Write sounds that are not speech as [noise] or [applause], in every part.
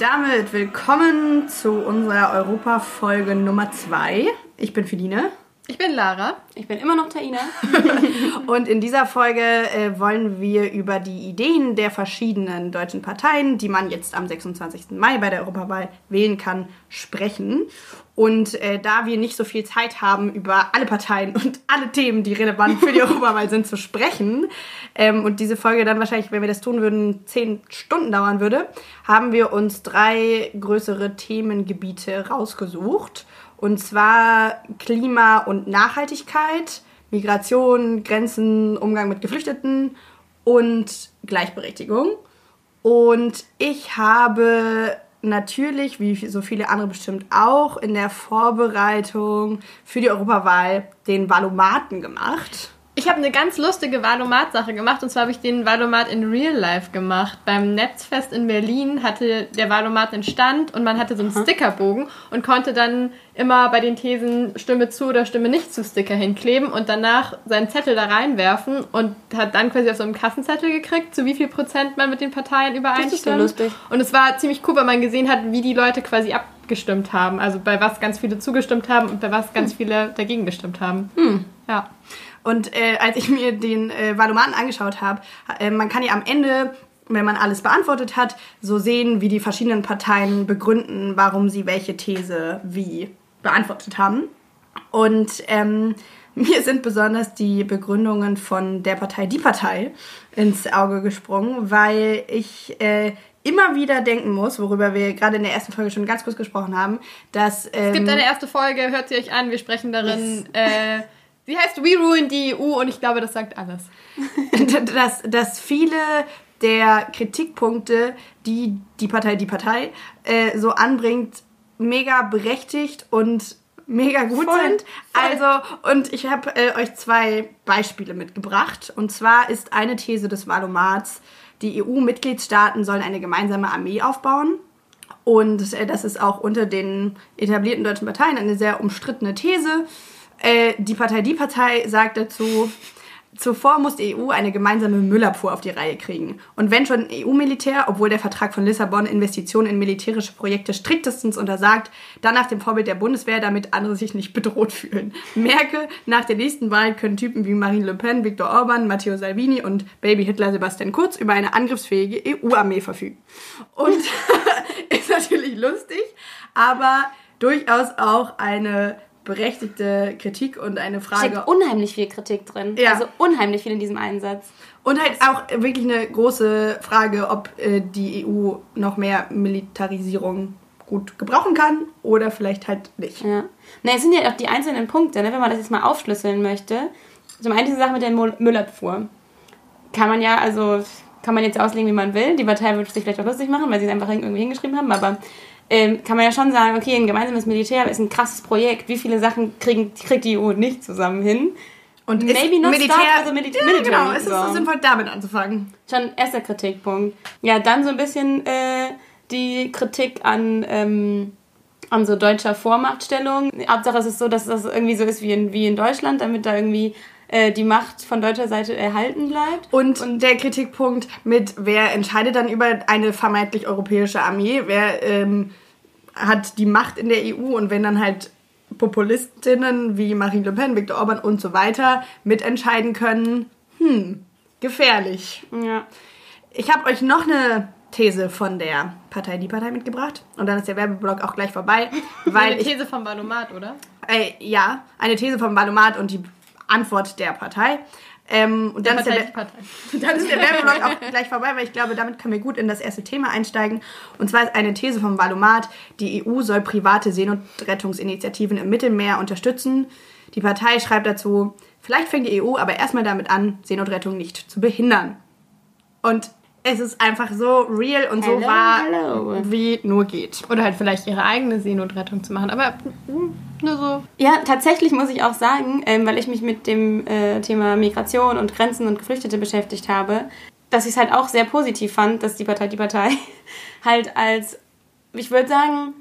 Damit willkommen zu unserer Europa-Folge Nummer 2. Ich bin Feline. Ich bin Lara. Ich bin immer noch Taina. [laughs] und in dieser Folge äh, wollen wir über die Ideen der verschiedenen deutschen Parteien, die man jetzt am 26. Mai bei der Europawahl wählen kann, sprechen. Und äh, da wir nicht so viel Zeit haben, über alle Parteien und alle Themen, die relevant für die [laughs] Europawahl sind, zu sprechen, ähm, und diese Folge dann wahrscheinlich, wenn wir das tun würden, zehn Stunden dauern würde, haben wir uns drei größere Themengebiete rausgesucht. Und zwar Klima und Nachhaltigkeit, Migration, Grenzen, Umgang mit Geflüchteten und Gleichberechtigung. Und ich habe natürlich, wie so viele andere bestimmt auch, in der Vorbereitung für die Europawahl den Valomaten gemacht. Ich habe eine ganz lustige Valomat-Sache gemacht und zwar habe ich den Valomat in Real Life gemacht. Beim Netzfest in Berlin hatte der Valomat einen Stand und man hatte so einen Stickerbogen und konnte dann immer bei den Thesen Stimme zu oder Stimme nicht zu Sticker hinkleben und danach seinen Zettel da reinwerfen und hat dann quasi auf so einem Kassenzettel gekriegt, zu wie viel Prozent man mit den Parteien übereinstimmt. Das ist so lustig. Und es war ziemlich cool, weil man gesehen hat, wie die Leute quasi abgestimmt haben. Also bei was ganz viele zugestimmt haben und bei was ganz hm. viele dagegen gestimmt haben. Hm. Ja. Und äh, als ich mir den äh, Valomaten angeschaut habe, äh, man kann ja am Ende wenn man alles beantwortet hat, so sehen, wie die verschiedenen Parteien begründen, warum sie welche These wie beantwortet haben. Und ähm, [laughs] mir sind besonders die Begründungen von der Partei Die Partei ins Auge gesprungen, weil ich äh, immer wieder denken muss, worüber wir gerade in der ersten Folge schon ganz kurz gesprochen haben, dass... Ähm, es gibt ähm, eine erste Folge, hört sie euch an, wir sprechen darin... Yes. Äh, Sie heißt We Ruin die EU und ich glaube, das sagt alles. [laughs] dass, dass viele der Kritikpunkte, die die Partei, die Partei äh, so anbringt, mega berechtigt und mega gut voll, sind. Voll. Also, und ich habe äh, euch zwei Beispiele mitgebracht. Und zwar ist eine These des Valomats, die EU-Mitgliedstaaten sollen eine gemeinsame Armee aufbauen. Und äh, das ist auch unter den etablierten deutschen Parteien eine sehr umstrittene These. Äh, die Partei Die Partei sagt dazu, zuvor muss die EU eine gemeinsame Müllabfuhr auf die Reihe kriegen. Und wenn schon EU-Militär, obwohl der Vertrag von Lissabon Investitionen in militärische Projekte striktestens untersagt, dann nach dem Vorbild der Bundeswehr, damit andere sich nicht bedroht fühlen. [laughs] Merke, nach der nächsten Wahl können Typen wie Marine Le Pen, Viktor Orban, Matteo Salvini und Baby Hitler Sebastian Kurz über eine angriffsfähige EU-Armee verfügen. Und [laughs] [laughs] ist natürlich lustig, aber durchaus auch eine berechtigte Kritik und eine Frage. Steckt unheimlich viel Kritik drin. Ja. Also unheimlich viel in diesem Einsatz. Und halt auch wirklich eine große Frage, ob äh, die EU noch mehr Militarisierung gut gebrauchen kann oder vielleicht halt nicht. Ja. Na, es sind ja auch die einzelnen Punkte, ne, wenn man das jetzt mal aufschlüsseln möchte. Zum einen diese Sache mit der Müllabfuhr. Kann man ja, also kann man jetzt auslegen, wie man will. Die Partei wird sich vielleicht auch lustig machen, weil sie es einfach irgendwie hingeschrieben haben, aber ähm, kann man ja schon sagen, okay, ein gemeinsames Militär ist ein krasses Projekt. Wie viele Sachen kriegen, kriegt die EU nicht zusammen hin? Und maybe not Militär, start also Mil ja. Genau, es ist so sinnvoll, damit anzufangen. Schon erster Kritikpunkt. Ja, dann so ein bisschen äh, die Kritik an, ähm, an so deutscher Vormachtstellung. Hauptsache es ist so, dass das irgendwie so ist wie in, wie in Deutschland, damit da irgendwie äh, die Macht von deutscher Seite erhalten bleibt. Und, und der Kritikpunkt mit, wer entscheidet dann über eine vermeintlich europäische Armee, wer ähm, hat die Macht in der EU und wenn dann halt Populistinnen wie Marine Le Pen, Viktor Orban und so weiter mitentscheiden können, hm, gefährlich. Ja. Ich habe euch noch eine These von der Partei Die Partei mitgebracht und dann ist der Werbeblock auch gleich vorbei. [laughs] Weil eine These vom Valomat, oder? Äh, ja, eine These vom Valomat und die Antwort der Partei. Ähm, und dann, ist der, [laughs] dann ist der Werbeblock auch gleich vorbei, weil ich glaube, damit können wir gut in das erste Thema einsteigen. Und zwar ist eine These vom Valomat, die EU soll private Seenotrettungsinitiativen im Mittelmeer unterstützen. Die Partei schreibt dazu, vielleicht fängt die EU aber erstmal damit an, Seenotrettung nicht zu behindern. Und es ist einfach so real und so hello, wahr, hello. wie nur geht. Oder halt vielleicht ihre eigene Seenotrettung zu machen. Aber hm, nur so. Ja, tatsächlich muss ich auch sagen, ähm, weil ich mich mit dem äh, Thema Migration und Grenzen und Geflüchtete beschäftigt habe, dass ich es halt auch sehr positiv fand, dass die Partei, die Partei [laughs] halt als, ich würde sagen,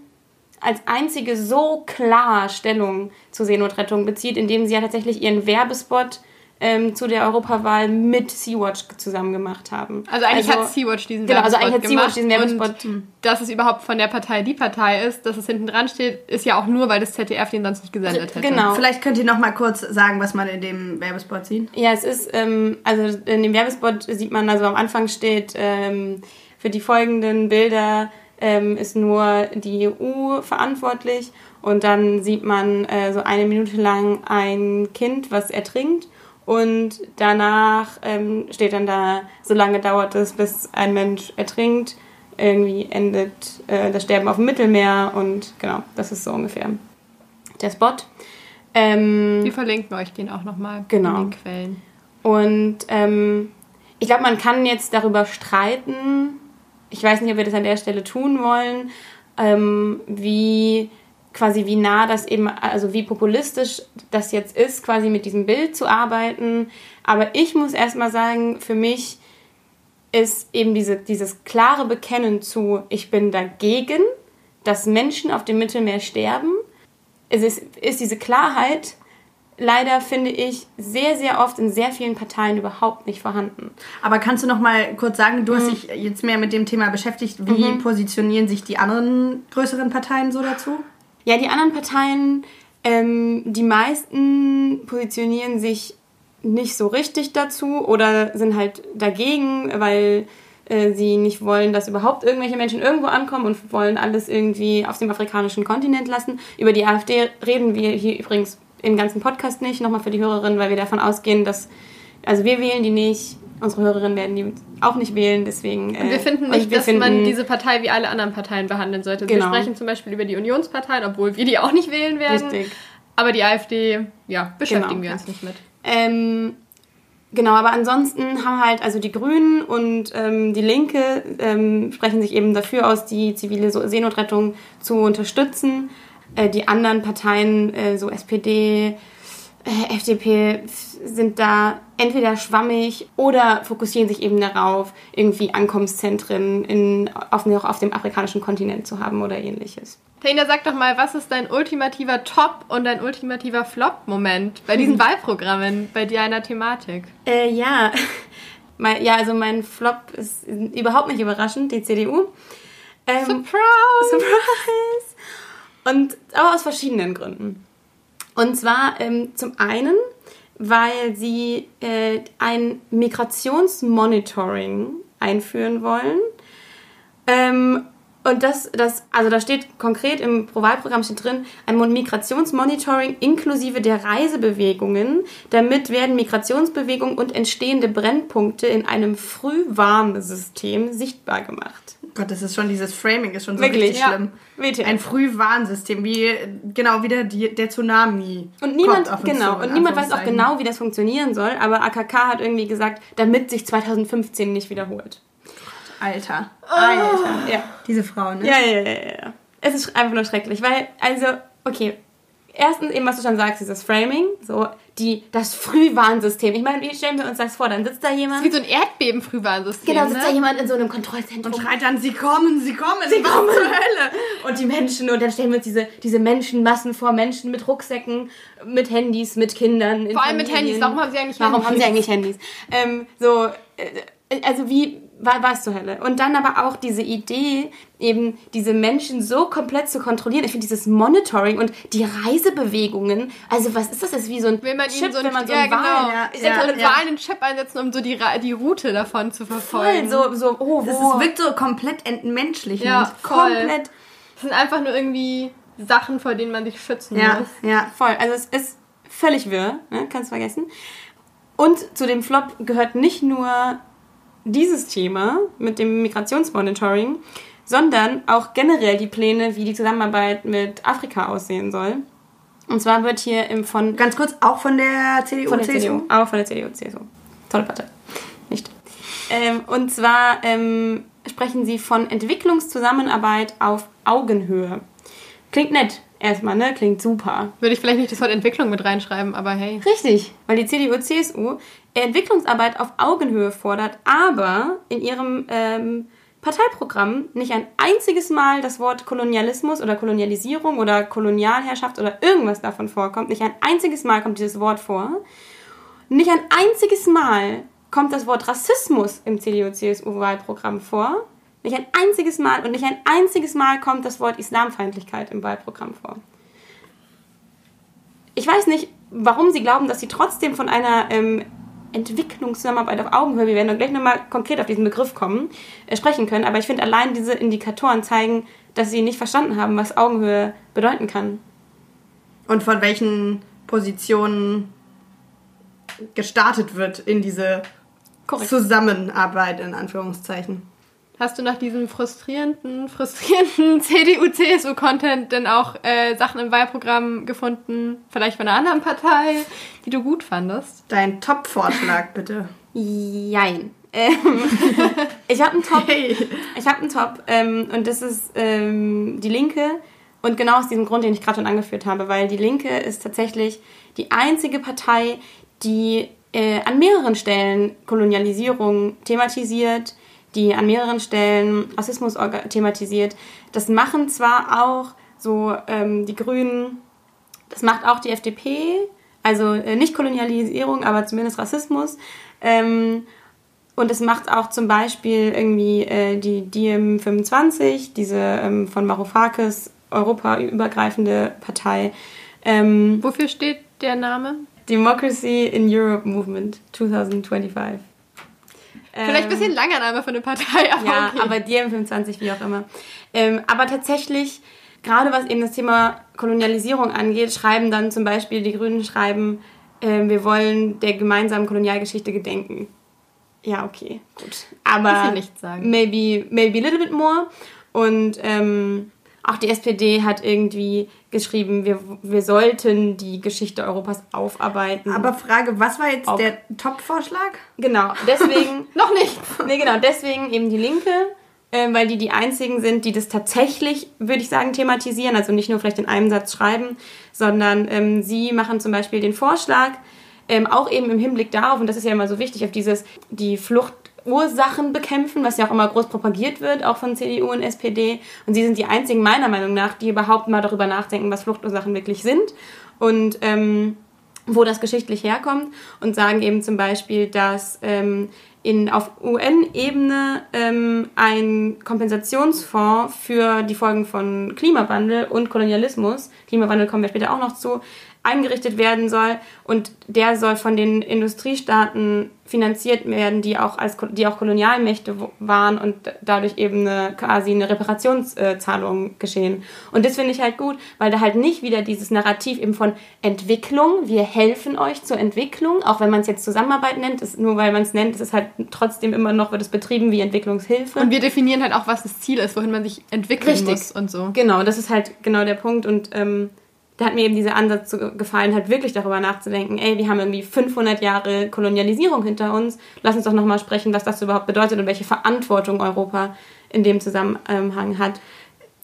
als einzige so klar Stellung zur Seenotrettung bezieht, indem sie ja tatsächlich ihren Werbespot ähm, zu der Europawahl mit Sea-Watch zusammen gemacht haben. Also eigentlich hat Sea-Watch diesen genau, also eigentlich Werbespot hat Sea-Watch diesen gemacht Werbespot. Und dass es überhaupt von der Partei die Partei ist, dass es hinten dran steht, ist ja auch nur, weil das ZDF den sonst nicht gesendet hätte. Genau. Vielleicht könnt ihr noch mal kurz sagen, was man in dem Werbespot sieht. Ja, es ist, ähm, also in dem Werbespot sieht man, also am Anfang steht, ähm, für die folgenden Bilder ähm, ist nur die EU verantwortlich und dann sieht man äh, so eine Minute lang ein Kind, was ertrinkt und danach ähm, steht dann da, so lange dauert es, bis ein Mensch ertrinkt, irgendwie endet äh, das Sterben auf dem Mittelmeer und genau, das ist so ungefähr der Spot. Ähm, Wir verlinken euch den auch nochmal Genau. in den Quellen. Und ähm, ich glaube, man kann jetzt darüber streiten, ich weiß nicht, ob wir das an der Stelle tun wollen, ähm, wie quasi wie nah das eben, also wie populistisch das jetzt ist, quasi mit diesem Bild zu arbeiten. Aber ich muss erstmal sagen, für mich ist eben diese, dieses klare Bekennen zu, ich bin dagegen, dass Menschen auf dem Mittelmeer sterben. Es ist, ist diese Klarheit leider, finde ich, sehr, sehr oft in sehr vielen Parteien überhaupt nicht vorhanden. Aber kannst du noch mal kurz sagen, du hast dich jetzt mehr mit dem Thema beschäftigt. Wie positionieren sich die anderen größeren Parteien so dazu? Ja, die anderen Parteien, ähm, die meisten positionieren sich nicht so richtig dazu oder sind halt dagegen, weil äh, sie nicht wollen, dass überhaupt irgendwelche Menschen irgendwo ankommen und wollen alles irgendwie auf dem afrikanischen Kontinent lassen. Über die AfD reden wir hier übrigens im ganzen Podcast nicht, nochmal für die Hörerinnen, weil wir davon ausgehen, dass, also wir wählen die nicht, unsere Hörerinnen werden die auch nicht wählen, deswegen... Äh, Und wir finden und nicht, wir dass man finden- diese Partei wie alle anderen Parteien behandeln sollte. Wir Genau. sprechen zum Beispiel über die Unionsparteien, obwohl wir die auch nicht wählen werden. Richtig. Aber die AfD, ja, beschäftigen Genau. wir uns nicht mit. Ähm, genau, aber ansonsten haben halt also die Grünen und ähm, die Linke ähm, sprechen sich eben dafür aus, die zivile Seenotrettung zu unterstützen. Äh, die anderen Parteien, äh, so SPD, äh, FDP, sind da entweder schwammig oder fokussieren sich eben darauf, irgendwie Ankommenszentren in, auf, noch auf dem afrikanischen Kontinent zu haben oder ähnliches. Taina, sag doch mal, was ist dein ultimativer Top und dein ultimativer Flop-Moment bei diesen [laughs] Wahlprogrammen, bei deiner Thematik? Äh, ja. [laughs] Mein, ja, also mein Flop ist überhaupt nicht überraschend, die CDU. Ähm, Surprise! [laughs] Surprise! Und, aber aus verschiedenen Gründen. Und zwar ähm, zum einen, weil sie äh, ein Migrationsmonitoring einführen wollen. Ähm, und das, das, also da steht konkret im Pro-Wahlprogramm steht drin, ein Migrationsmonitoring inklusive der Reisebewegungen. Damit werden Migrationsbewegungen und entstehende Brennpunkte in einem Frühwarnsystem sichtbar gemacht. Gott, das ist schon dieses Framing ist schon so Wirklich, richtig ja. schlimm. WTF. Ein Frühwarnsystem, wie genau wieder die, der Tsunami. Und niemand, kommt auf uns genau, zu, und niemand weiß auch genau, wie das funktionieren soll, aber AKK hat irgendwie gesagt, damit sich 2015 nicht wiederholt. Alter. Alter. Ja. Diese Frau, ne? Ja, ja, ja, ja. Es ist einfach nur schrecklich, weil, also, okay. Erstens eben, was du schon sagst, dieses Framing, so die, das Frühwarnsystem. Ich meine, wie stellen wir uns das vor? Dann sitzt da jemand. Wie so ein Erdbeben-Frühwarnsystem. Genau, sitzt da ne? jemand in so einem Kontrollzentrum. Und schreit dann, sie kommen, sie kommen, Sie kommen. zur Hölle. Und die Menschen, und dann stellen wir uns diese, diese Menschenmassen vor, Menschen mit Rucksäcken, mit Handys, mit Kindern. in Vor allem mit Familien. Handys. Warum haben sie eigentlich Warum Handys? haben sie eigentlich Handys? Ähm, so, äh, also wie, war, war es zur Hölle? Und dann aber auch diese Idee, eben diese Menschen so komplett zu kontrollieren. Ich finde dieses Monitoring und die Reisebewegungen, also was ist das? Das ist wie so ein Will man Chip, so ein, wenn man so ja, einen Wal... genau. Ja, Ich ja, ja. Wal einen Chip einsetzen, um so die, die Route davon zu Voll, verfolgen. so, so, oh, Das ist, wirkt so komplett entmenschlichend. Ja, voll. komplett Das sind einfach nur irgendwie Sachen, vor denen man sich schützen Ja, muss. ja. Voll, also es ist völlig wirr, ne? kannst vergessen. Und zu dem Flop gehört nicht nur dieses Thema mit dem Migrationsmonitoring, sondern auch generell die Pläne, wie die Zusammenarbeit mit Afrika aussehen soll. Und zwar wird hier im von Ganz kurz, auch von der CDU, von der CSU? CDU, auch von der CDU, CSU. Tolle Partei. Nicht. Ähm, und zwar ähm, sprechen sie von Entwicklungszusammenarbeit auf Augenhöhe. Klingt nett erstmal, ne? Klingt super. Würde ich vielleicht nicht das Wort Entwicklung mit reinschreiben, aber hey. Richtig, weil die CDU-CSU Entwicklungsarbeit auf Augenhöhe fordert, aber in ihrem ähm, Parteiprogramm nicht ein einziges Mal das Wort Kolonialismus oder Kolonialisierung oder Kolonialherrschaft oder irgendwas davon vorkommt. Nicht ein einziges Mal kommt dieses Wort vor. Nicht ein einziges Mal kommt das Wort Rassismus im CDU-CSU-Wahlprogramm vor. Nicht ein einziges Mal und nicht ein einziges Mal kommt das Wort Islamfeindlichkeit im Wahlprogramm vor. Ich weiß nicht, warum Sie glauben, dass Sie trotzdem von einer ähm, Entwicklungszusammenarbeit auf Augenhöhe, wir werden gleich nochmal konkret auf diesen Begriff kommen, äh, sprechen können. Aber ich finde, allein diese Indikatoren zeigen, dass Sie nicht verstanden haben, was Augenhöhe bedeuten kann. Und von welchen Positionen gestartet wird in diese Korrekt. Zusammenarbeit, in Anführungszeichen. Hast du nach diesem frustrierenden, [laughs] frustrierenden [laughs] CDU-CSU-Content denn auch äh, Sachen im Wahlprogramm gefunden, vielleicht von einer anderen Partei, die du gut fandest? Dein Top-Vorschlag, [laughs] bitte. Jein. Ähm, ich habe einen Top. Hey. Ich habe einen Top ähm, und das ist ähm, die Linke und genau aus diesem Grund, den ich gerade schon angeführt habe, weil die Linke ist tatsächlich die einzige Partei, die äh, an mehreren Stellen Kolonialisierung thematisiert, die an mehreren Stellen Rassismus thematisiert. Das machen zwar auch so ähm, die Grünen, das macht auch die FDP, also äh, nicht Kolonialisierung, aber zumindest Rassismus. Ähm, und es macht auch zum Beispiel irgendwie äh, die DiEM25, diese ähm, von Varoufakis europaübergreifende Partei. Ähm, Wofür steht der Name? Democracy in Europe Movement 2025. Vielleicht ein bisschen langer Name für eine Partei, [laughs] aber Ja, okay. aber DM25, wie auch immer. Ähm, aber tatsächlich, gerade was eben das Thema Kolonialisierung angeht, schreiben dann zum Beispiel, die Grünen schreiben, äh, wir wollen der gemeinsamen Kolonialgeschichte gedenken. Ja, okay, gut. Aber nicht sagen. maybe, maybe a little bit more. Und ähm, auch die SPD hat irgendwie geschrieben, wir, wir sollten die Geschichte Europas aufarbeiten. Aber Frage, was war jetzt Auf der Top-Vorschlag? Genau, [laughs] deswegen. Noch nicht. Nee, genau, deswegen eben die Linke, äh, weil die die einzigen sind, die das tatsächlich, würde ich sagen, thematisieren. Also nicht nur vielleicht in einem Satz schreiben, sondern ähm, sie machen zum Beispiel den Vorschlag, ähm, auch eben im Hinblick darauf, und das ist ja immer so wichtig, auf dieses, die Flucht Ursachen bekämpfen, was ja auch immer groß propagiert wird, auch von CDU und SPD. Und sie sind die einzigen, meiner Meinung nach, die überhaupt mal darüber nachdenken, was Fluchtursachen wirklich sind und ähm, wo das geschichtlich herkommt. Und sagen eben zum Beispiel, dass ähm, in, auf UN-Ebene ähm, ein Kompensationsfonds für die Folgen von Klimawandel und Kolonialismus, Klimawandel kommen wir später auch noch zu, eingerichtet werden soll und der soll von den Industriestaaten finanziert werden, die auch als die auch Kolonialmächte waren und dadurch eben eine, quasi eine Reparationszahlung geschehen. Und das finde ich halt gut, weil da halt nicht wieder dieses Narrativ eben von Entwicklung, wir helfen euch zur Entwicklung, auch wenn man es jetzt Zusammenarbeit nennt, ist nur weil man es nennt, ist es halt trotzdem immer noch wird es betrieben wie Entwicklungshilfe. Und wir definieren halt auch, was das Ziel ist, wohin man sich entwickeln Richtig. muss und so. Genau, das ist halt genau der Punkt und ähm, da hat mir eben dieser Ansatz gefallen, halt wirklich darüber nachzudenken, ey, wir haben irgendwie 500 Jahre Kolonialisierung hinter uns, lass uns doch nochmal sprechen, was das überhaupt bedeutet und welche Verantwortung Europa in dem Zusammenhang hat.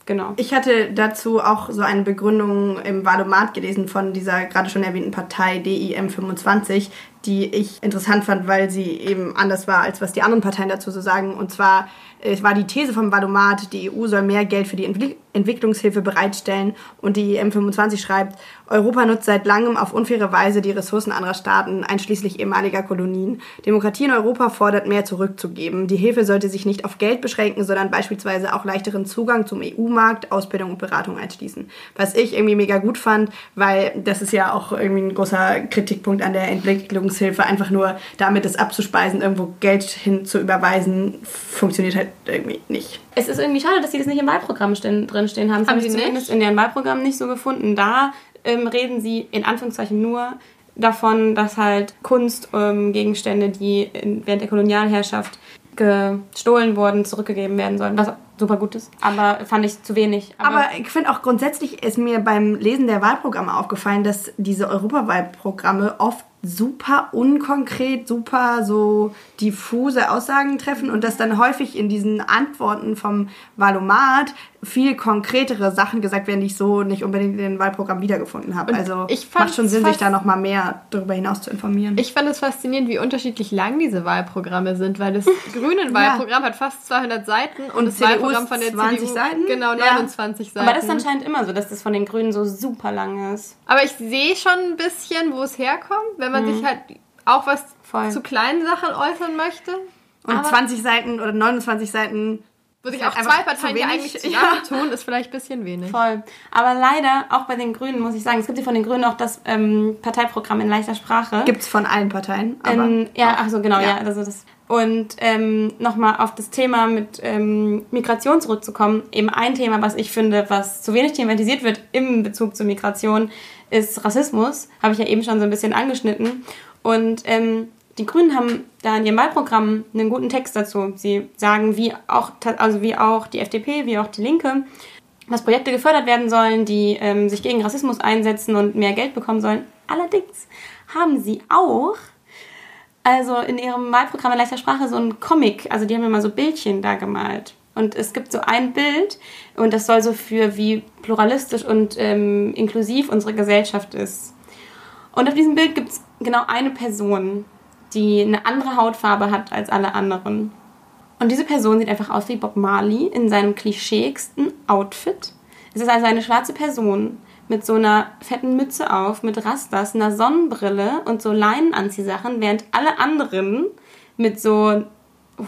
Genau. Ich hatte dazu auch so eine Begründung im Valomat gelesen von dieser gerade schon erwähnten Partei DIM25, die ich interessant fand, weil sie eben anders war, als was die anderen Parteien dazu so sagen. Und zwar es war die These vom Valomat, die EU soll mehr Geld für die Entwicklungshilfe bereitstellen und die M25 schreibt, Europa nutzt seit langem auf unfaire Weise die Ressourcen anderer Staaten, einschließlich ehemaliger Kolonien. Demokratie in Europa fordert mehr zurückzugeben. Die Hilfe sollte sich nicht auf Geld beschränken, sondern beispielsweise auch leichteren Zugang zum EU-Markt, Ausbildung und Beratung einschließen. Was ich irgendwie mega gut fand, weil das ist ja auch irgendwie ein großer Kritikpunkt an der Entwicklungshilfe, einfach nur damit es abzuspeisen, irgendwo Geld hin zu überweisen, funktioniert halt irgendwie nicht. Es ist irgendwie schade, dass sie das nicht im Wahlprogramm drinstehen haben. Das haben sie zumindest nicht? in deren Wahlprogramm nicht so gefunden. Da ähm, reden sie in Anführungszeichen nur davon, dass halt Kunstgegenstände, ähm, die während der Kolonialherrschaft gestohlen wurden, zurückgegeben werden sollen. Was super gut ist, aber fand ich zu wenig. Aber, aber ich finde auch grundsätzlich ist mir beim Lesen der Wahlprogramme aufgefallen, dass diese Europawahlprogramme oft super unkonkret, super so diffuse Aussagen treffen und dass dann häufig in diesen Antworten vom Valomat viel konkretere Sachen gesagt werden, die ich so nicht unbedingt in den Wahlprogramm wiedergefunden habe. Also ich macht schon Sinn, sich da noch mal mehr darüber hinaus zu informieren. Ich fand es faszinierend, wie unterschiedlich lang diese Wahlprogramme sind, weil das [laughs] grüne Wahlprogramm ja. hat fast 200 Seiten und, und das CDU Wahlprogramm von der 20 CDU Seiten? genau 29 ja. Seiten. Aber das ist anscheinend immer so, dass das von den Grünen so super lang ist. Aber ich sehe schon ein bisschen, wo es herkommt, wenn man mhm. sich halt auch was Voll. zu kleinen Sachen äußern möchte. Und Aber- 20 Seiten oder 29 Seiten. Wo sich auch zwei Parteien, zu die eigentlich [laughs] Ja. zusammentun, ist vielleicht ein bisschen wenig. Voll. Aber leider, auch bei den Grünen, muss ich sagen, es gibt ja von den Grünen auch das ähm, Parteiprogramm in leichter Sprache. Gibt's von allen Parteien. Aber Ähm, ja, ach so, genau, ja. Ja. also das. Und ähm, nochmal auf das Thema mit ähm, Migration zurückzukommen. Eben ein Thema, was ich finde, was zu wenig thematisiert wird im Bezug zur Migration, ist Rassismus. Habe ich ja eben schon so ein bisschen angeschnitten. Und ähm, die Grünen haben da in ihrem Wahlprogramm einen guten Text dazu. Sie sagen, wie auch, also wie auch die FDP, wie auch die Linke, dass Projekte gefördert werden sollen, die ähm, sich gegen Rassismus einsetzen und mehr Geld bekommen sollen. Allerdings haben sie auch also in ihrem Wahlprogramm in leichter Sprache so ein Comic, also die haben immer so Bildchen da gemalt. Und es gibt so ein Bild und das soll so für wie pluralistisch und ähm, inklusiv unsere Gesellschaft ist. Und auf diesem Bild gibt es genau eine Person, die eine andere Hautfarbe hat als alle anderen. Und diese Person sieht einfach aus wie Bob Marley in seinem klischeeigsten Outfit. Es ist also eine schwarze Person mit so einer fetten Mütze auf, mit Rastas, einer Sonnenbrille und so Leinenanziehsachen, während alle anderen mit so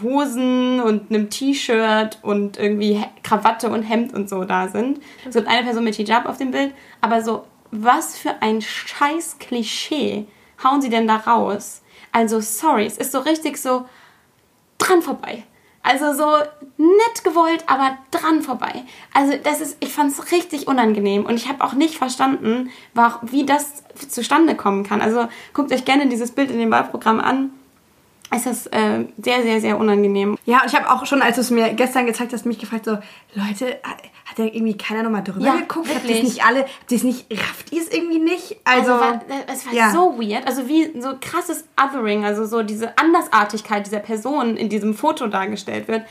Hosen und einem T-Shirt und irgendwie Krawatte und Hemd und so da sind. Es gibt eine Person mit Hijab auf dem Bild, aber so, was für ein scheiß Klischee hauen sie denn da raus? Also, sorry, es ist so richtig so dran vorbei. Also so nett gewollt, aber dran vorbei. Also das ist, ich fand es richtig unangenehm und ich habe auch nicht verstanden, wie das zustande kommen kann. Also guckt euch gerne dieses Bild in dem Wahlprogramm an. Es ist äh, sehr, sehr, sehr unangenehm. Ja, ich habe auch schon, als du es mir gestern gezeigt hast, mich gefragt, so, Leute, hat, hat da irgendwie keiner nochmal drüber Ja, geguckt? Habt ihr es nicht alle, habt ihr es nicht, rafft ihr es irgendwie nicht? Also, Also, war, es war ja. so weird. Also wie so krasses Othering, also so diese Andersartigkeit dieser Person in diesem Foto dargestellt wird.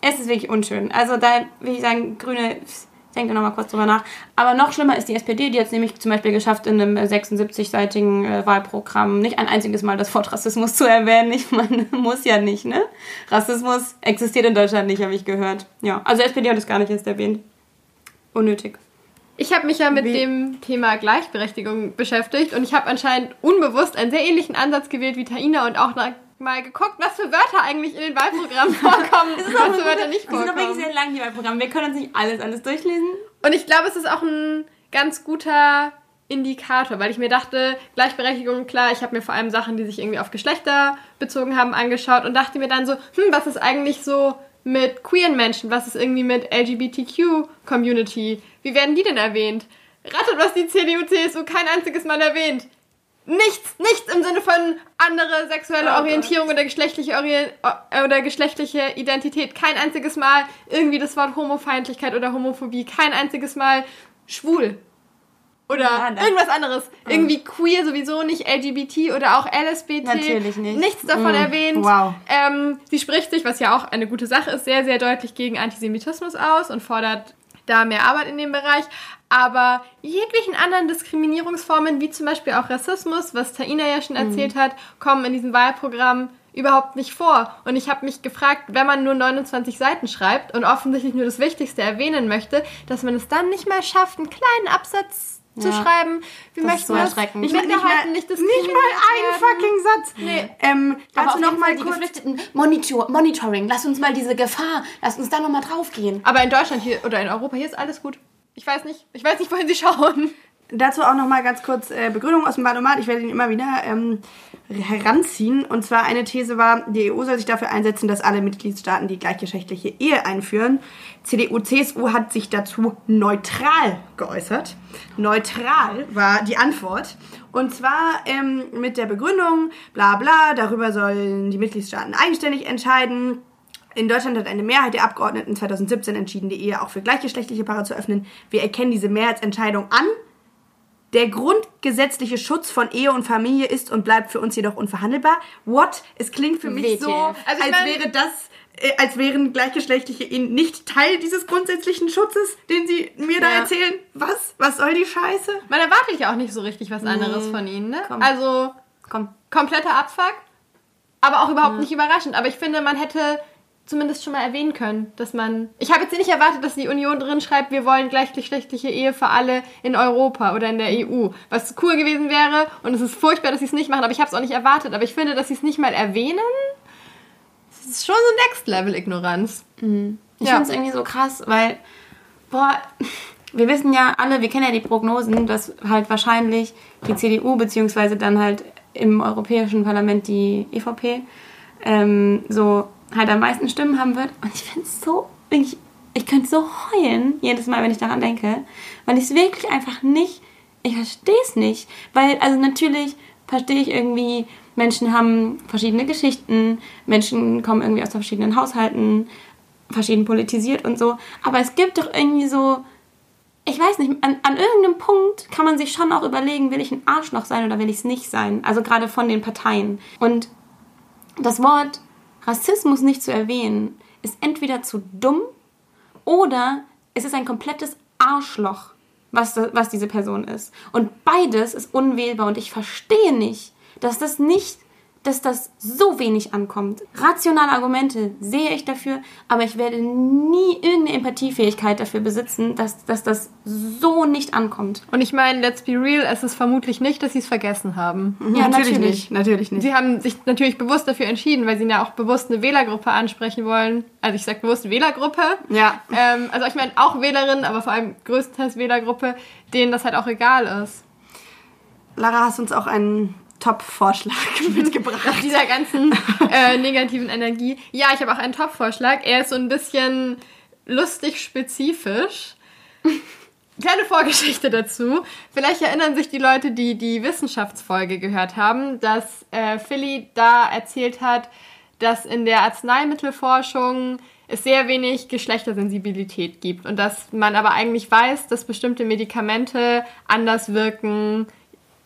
Es ist wirklich unschön. Also da will ich sagen, Grüne, denkt da nochmal kurz drüber nach. Aber noch schlimmer ist die SPD, die hat es nämlich zum Beispiel geschafft, in einem äh, 76-seitigen äh, Wahlprogramm nicht ein einziges Mal das Wort Rassismus zu erwähnen. Ich meine, [laughs] muss ja nicht, ne? Rassismus existiert in Deutschland nicht, habe ich gehört. Ja, also SPD hat es gar nicht erst erwähnt. Unnötig. Ich habe mich ja mit Wie- dem Thema Gleichberechtigung beschäftigt und ich habe anscheinend unbewusst einen sehr ähnlichen Ansatz gewählt wie Taina und auch mal geguckt, was für Wörter eigentlich in den Wahlprogrammen [laughs] vorkommen und was für Wörter nicht Die sind doch wirklich vorkommen. sehr lang, die Wahlprogramme. Wir können uns nicht alles, alles durchlesen. Und ich glaube, es ist auch ein ganz guter Indikator, weil ich mir dachte, Gleichberechtigung, klar, ich habe mir vor allem Sachen, die sich irgendwie auf Geschlechter bezogen haben, angeschaut und dachte mir dann so, hm, was ist eigentlich so mit queeren Menschen? Was ist irgendwie mit LGBTQ-Community? Wie werden die denn erwähnt? Ratet, was die CDU, CSU kein einziges Mal erwähnt. Nichts, nichts im Sinne von andere sexuelle Oh Orientierung oder geschlechtliche Orient äh, oder geschlechtliche Identität. Kein einziges Mal irgendwie das Wort Homofeindlichkeit oder Homophobie. Kein einziges Mal schwul. Oder Ja, irgendwas anderes. Irgendwie queer sowieso nicht, LGBT oder auch LSBT. Natürlich nicht. Nichts davon Mm, erwähnt. wow. Ähm, sie spricht sich, was ja auch eine gute Sache ist, sehr, sehr deutlich gegen Antisemitismus aus und fordert da mehr Arbeit in dem Bereich. Aber jeglichen anderen Diskriminierungsformen, wie zum Beispiel auch Rassismus, was Taina ja schon erzählt hat, kommen in diesem Wahlprogramm überhaupt nicht vor. Und ich habe mich gefragt, wenn man nur 29 Seiten schreibt und offensichtlich nur das Wichtigste erwähnen möchte, dass man es dann nicht mal schafft, einen kleinen Absatz zu Ja. schreiben. Wir Das ist möchten so erschreckend. nicht, mal, nicht, mal, nicht, nicht mal diskriminiert ein werden. fucking Satz. Nee. Ähm, Aber dazu auf noch jeden mal Fall die kurz. Geflüchteten Monitor, Monitoring. Lass uns mal diese Gefahr, lass uns da nochmal drauf gehen. Aber in Deutschland hier oder in Europa hier ist alles gut. Ich weiß nicht. Ich weiß nicht, wohin sie schauen. Dazu auch noch mal ganz kurz äh, Begründung aus dem Wahlomat. Ich werde ihn immer wieder ähm, heranziehen. Und zwar eine These war, die EU soll sich dafür einsetzen, dass alle Mitgliedstaaten die gleichgeschlechtliche Ehe einführen. CDU, CSU hat sich dazu neutral geäußert. Neutral war die Antwort. Und zwar ähm, mit der Begründung, bla bla, darüber sollen die Mitgliedstaaten eigenständig entscheiden. In Deutschland hat eine Mehrheit der Abgeordneten 2017 entschieden, die Ehe auch für gleichgeschlechtliche Paare zu öffnen. Wir erkennen diese Mehrheitsentscheidung an. Der grundgesetzliche Schutz von Ehe und Familie ist und bleibt für uns jedoch unverhandelbar. What? Es klingt für mich WTF. so, Also ich als mein- wäre das, äh, als wären gleichgeschlechtliche Ehen nicht Teil dieses grundsätzlichen Schutzes, den Sie mir da Ja. erzählen. Was? Was soll die Scheiße? Man erwartet ja auch nicht so richtig was anderes von ihnen, ne? komm. Also Komm. kompletter Abfuck, aber auch überhaupt nicht überraschend. Aber ich finde, man hätte zumindest schon mal erwähnen können, dass man. Ich habe jetzt nicht erwartet, dass die Union drin schreibt, wir wollen gleichgeschlechtliche Ehe für alle in Europa oder in der EU. Was cool gewesen wäre und es ist furchtbar, dass sie es nicht machen, aber ich habe es auch nicht erwartet. Aber ich finde, dass sie es nicht mal erwähnen, das ist schon so Next-Level-Ignoranz. Mhm. Ich ja. finde es irgendwie so krass, weil, boah, wir wissen ja alle, wir kennen ja die Prognosen, dass halt wahrscheinlich die CDU beziehungsweise dann halt im Europäischen Parlament die EVP ähm, so halt am meisten Stimmen haben wird. Und ich finde es so, ich, ich könnte so heulen jedes Mal, wenn ich daran denke, weil ich es wirklich einfach nicht, ich verstehe es nicht. Weil, also natürlich verstehe ich irgendwie, Menschen haben verschiedene Geschichten, Menschen kommen irgendwie aus verschiedenen Haushalten, verschieden politisiert und so. Aber es gibt doch irgendwie so, ich weiß nicht, an, an irgendeinem Punkt kann man sich schon auch überlegen, will ich ein Arschloch sein oder will ich es nicht sein? Also gerade von den Parteien. Und das Wort Rassismus nicht zu erwähnen, ist entweder zu dumm oder es ist ein komplettes Arschloch, was, was diese Person ist. Und beides ist unwählbar und ich verstehe nicht, dass das nicht dass das so wenig ankommt. Rationale Argumente sehe ich dafür, aber ich werde nie irgendeine Empathiefähigkeit dafür besitzen, dass, dass das so nicht ankommt. Und ich meine, let's be real, es ist vermutlich nicht, dass sie es vergessen haben. Ja, natürlich, natürlich nicht. Natürlich nicht. Sie haben sich natürlich bewusst dafür entschieden, weil sie ja auch bewusst eine Wählergruppe ansprechen wollen. Also ich sage bewusst Wählergruppe. Ja. Ähm, also ich meine auch Wählerinnen, aber vor allem größtenteils Wählergruppe, denen das halt auch egal ist. Lara, hast uns auch einen Top-Vorschlag [laughs] mitgebracht. Nach dieser ganzen äh, negativen Energie. Ja, ich habe auch einen Top-Vorschlag. Er ist so ein bisschen lustig spezifisch. Kleine Vorgeschichte dazu. Vielleicht erinnern sich die Leute, die die Wissenschaftsfolge gehört haben, dass äh, Philly da erzählt hat, dass in der Arzneimittelforschung es sehr wenig Geschlechtersensibilität gibt und dass man aber eigentlich weiß, dass bestimmte Medikamente anders wirken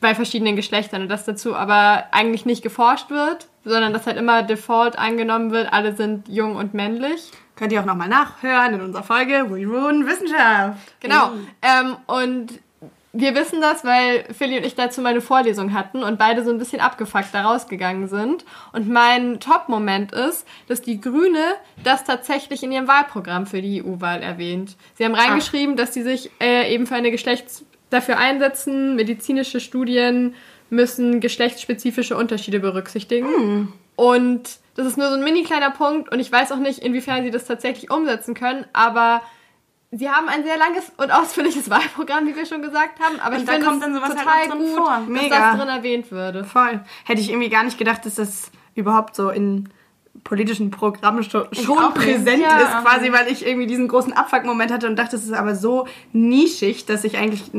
bei verschiedenen Geschlechtern und dass dazu aber eigentlich nicht geforscht wird, sondern dass halt immer Default angenommen wird, alle sind jung und männlich. Könnt ihr auch nochmal nachhören in unserer Folge We Ruin Wissenschaft. Genau. Mhm. Ähm, und wir wissen das, weil Philly und ich dazu meine Vorlesung hatten und beide so ein bisschen abgefuckt da rausgegangen sind. Und mein Top-Moment ist, dass die Grüne das tatsächlich in ihrem Wahlprogramm für die EU-Wahl erwähnt. Sie haben reingeschrieben, Ach. dass sie sich äh, eben für eine Geschlechts dafür einsetzen, medizinische Studien müssen geschlechtsspezifische Unterschiede berücksichtigen. Mm. Und das ist nur so ein mini kleiner Punkt und ich weiß auch nicht, inwiefern sie das tatsächlich umsetzen können, aber sie haben ein sehr langes und ausführliches [laughs] Wahlprogramm, wie wir schon gesagt haben, aber und ich finde es halt total halt gut, vor. dass das drin erwähnt würde. Voll. Hätte ich irgendwie gar nicht gedacht, dass das überhaupt so in politischen Programm schon, schon präsent ja. ist, quasi, weil ich irgendwie diesen großen Abfuck-Moment hatte und dachte, es ist aber so nischig, dass sich eigentlich